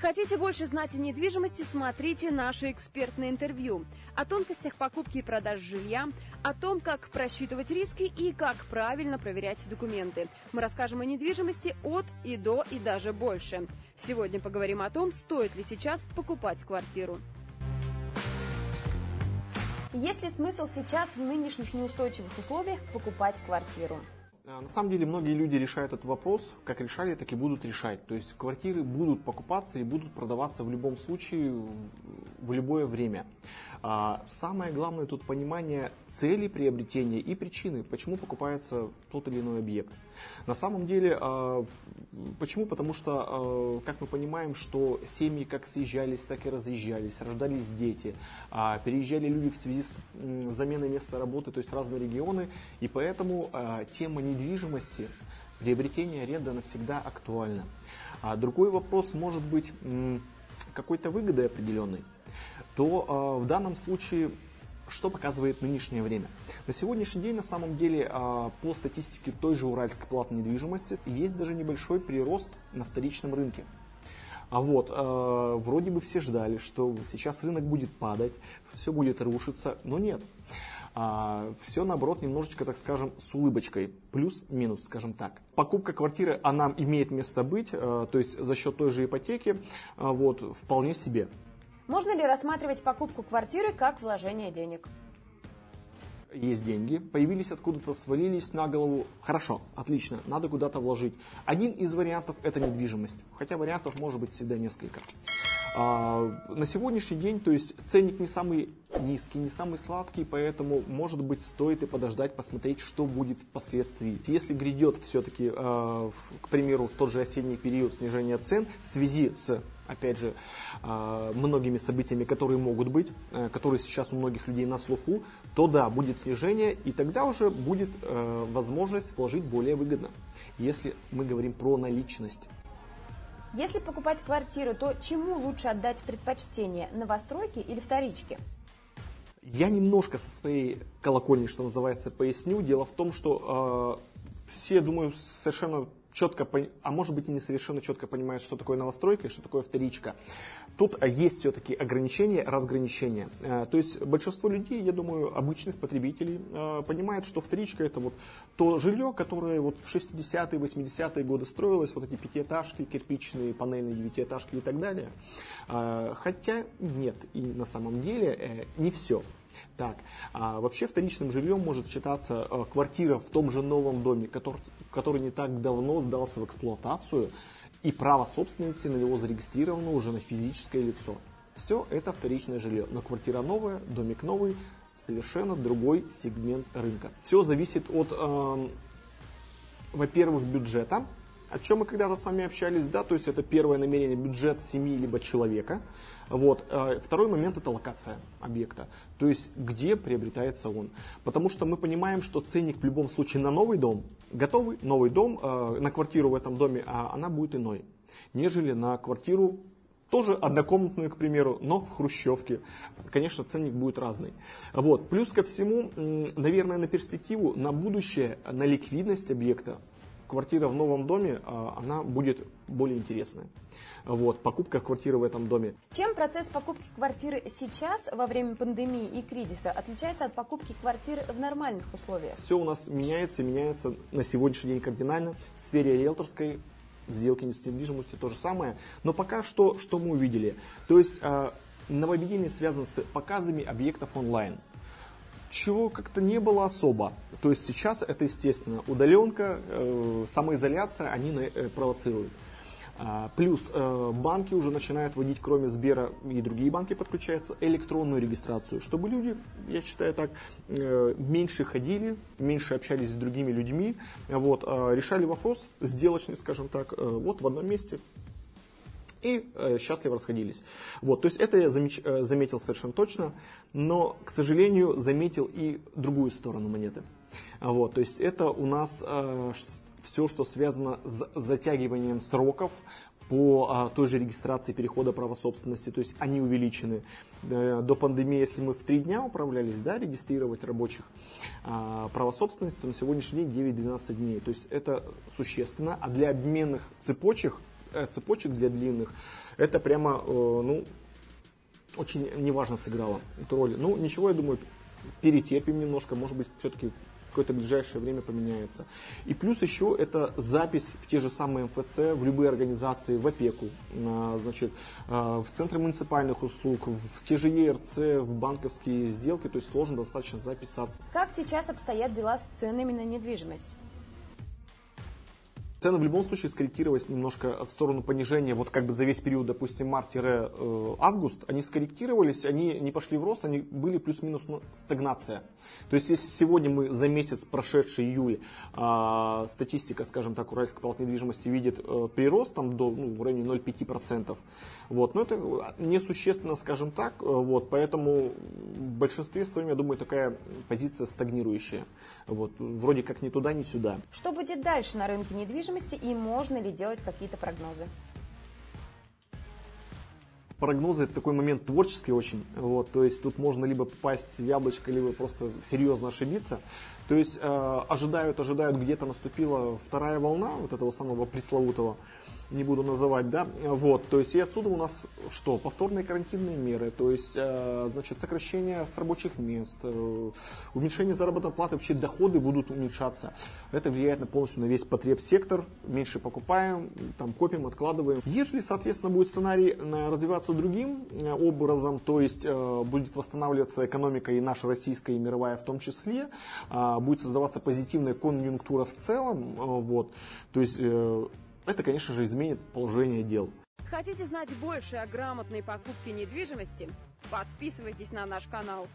Хотите больше знать о недвижимости, смотрите наше экспертное интервью. О тонкостях покупки и продажи жилья, о том, как просчитывать риски и как правильно проверять документы. Мы расскажем о недвижимости от и до и даже больше. Сегодня поговорим о том, стоит ли сейчас покупать квартиру. Есть ли смысл сейчас в нынешних неустойчивых условиях покупать квартиру? А, на самом деле многие люди решают этот вопрос, как решали, так и будут решать. То есть квартиры будут покупаться и будут продаваться в любом случае, в любое время. А, самое главное тут понимание цели приобретения и причины, почему покупается тот или иной объект. На самом деле, а, почему? Потому что, как мы понимаем, что семьи как съезжались, так и разъезжались, рождались дети, переезжали люди в связи с заменой места работы, то есть разные регионы, и поэтому тема не недвижимости приобретение аренда навсегда актуально. А другой вопрос может быть какой-то выгодой определенной, то а, в данном случае что показывает нынешнее время? На сегодняшний день, на самом деле, а, по статистике той же Уральской платной недвижимости, есть даже небольшой прирост на вторичном рынке. А вот, э, вроде бы все ждали, что сейчас рынок будет падать, все будет рушиться, но нет а, все наоборот немножечко, так скажем, с улыбочкой, плюс-минус, скажем так. Покупка квартиры, она имеет место быть, а, то есть за счет той же ипотеки, а, вот, вполне себе. Можно ли рассматривать покупку квартиры как вложение денег? есть деньги, появились откуда-то, свалились на голову. Хорошо, отлично, надо куда-то вложить. Один из вариантов это недвижимость, хотя вариантов может быть всегда несколько. А, на сегодняшний день, то есть ценник не самый низкий, не самый сладкий, поэтому, может быть, стоит и подождать, посмотреть, что будет впоследствии. Если грядет все-таки, а, к примеру, в тот же осенний период снижения цен в связи с опять же, а, многими событиями, которые могут быть, которые сейчас у многих людей на слуху, то да, будет снижение, и тогда уже будет возможность вложить более выгодно, если мы говорим про наличность. Если покупать квартиру, то чему лучше отдать предпочтение, новостройке или вторичке? Я немножко со своей колокольни, что называется, поясню. Дело в том, что э, все, думаю, совершенно четко, а может быть и не совершенно четко понимают, что такое новостройка и что такое вторичка. Тут э, есть все-таки ограничения, разграничения. Э, то есть большинство людей, я думаю, обычных потребителей, э, понимают, что вторичка это вот то жилье, которое вот в 60-е, 80-е годы строилось, вот эти пятиэтажки, кирпичные, панельные девятиэтажки и так далее. Хотя нет, и на самом деле не все. Так, а вообще вторичным жильем может считаться э, квартира в том же новом доме, который, который не так давно сдался в эксплуатацию, и право собственности на него зарегистрировано уже на физическое лицо. Все это вторичное жилье, но квартира новая, домик новый, совершенно другой сегмент рынка. Все зависит от, э, во-первых, бюджета, о чем мы когда-то с вами общались, да, то есть это первое намерение, бюджет семьи либо человека. Вот. Э, второй момент это локация объекта, то есть где приобретается он. Потому что мы понимаем, что ценник в любом случае на новый дом, готовый новый дом, э, на квартиру в этом доме, а она будет иной, нежели на квартиру тоже однокомнатную, к примеру, но в хрущевке. Конечно, ценник будет разный. Вот. Плюс ко всему, наверное, на перспективу, на будущее, на ликвидность объекта квартира в новом доме, а, она будет более интересная. Вот, покупка квартиры в этом доме. Чем процесс покупки квартиры сейчас, во время пандемии и кризиса, отличается от покупки квартиры в нормальных условиях? Все у нас меняется, меняется на сегодняшний день кардинально. В сфере риэлторской сделки с недвижимостью то же самое. Но пока что, что мы увидели? То есть а, нововведение связано с показами объектов онлайн чего как-то не было особо. То есть сейчас это естественно. Удаленка, э, самоизоляция, они э, провоцируют. А, плюс э, банки уже начинают вводить, кроме Сбера и другие банки подключаются, электронную регистрацию, чтобы люди, я считаю так, меньше ходили, меньше общались с другими людьми, вот, э, решали вопрос сделочный, скажем так, вот в одном месте и э, счастливо расходились. Вот, то есть это я замеч, заметил совершенно точно, но, к сожалению, заметил и другую сторону монеты. Вот, то есть это у нас э, все, что связано с затягиванием сроков по а, той же регистрации перехода права собственности, то есть они увеличены. Э, до пандемии, если мы в три дня управлялись, да, регистрировать рабочих а, права собственности, то на сегодняшний день 9-12 дней. То есть это существенно. А для обменных цепочек э, цепочек для длинных, это прямо, ну, очень неважно сыграло эту роль. Ну, ничего, я думаю, перетерпим немножко, может быть, все-таки какое-то ближайшее время поменяется. И плюс еще это запись в те же самые МФЦ, в любые организации, в опеку, значит, в центры муниципальных услуг, в те же ЕРЦ, в банковские сделки, то есть сложно достаточно записаться. Как сейчас обстоят дела с ценами на недвижимость? Цены в любом случае скорректировались немножко в сторону понижения, вот как бы за весь период, допустим, март-август, они скорректировались, они не пошли в рост, они были плюс-минус ну, стагнация. То есть, если сегодня мы за месяц, прошедший июль, э, статистика, скажем так, Уральской палаты недвижимости видит э, прирост там до ну, в районе 0,5%, вот, но это несущественно, скажем так, э, вот, поэтому в большинстве своем, я думаю, такая позиция стагнирующая. Вот, вроде как ни туда, ни сюда. Что будет дальше на рынке недвижимости? Недвижимости и можно ли делать какие-то прогнозы? прогнозы это такой момент творческий очень. Вот, то есть тут можно либо попасть в яблочко, либо просто серьезно ошибиться. То есть э, ожидают, ожидают, где-то наступила вторая волна вот этого самого пресловутого не буду называть, да, вот, то есть и отсюда у нас что, повторные карантинные меры, то есть, э, значит, сокращение с рабочих мест, э, уменьшение заработной платы, вообще доходы будут уменьшаться. Это влияет на полностью на весь потребсектор, меньше покупаем, там копим, откладываем. Если, соответственно, будет сценарий э, развиваться другим образом, то есть будет восстанавливаться экономика и наша российская, и мировая в том числе, будет создаваться позитивная конъюнктура в целом, вот, то есть это, конечно же, изменит положение дел. Хотите знать больше о грамотной покупке недвижимости? Подписывайтесь на наш канал.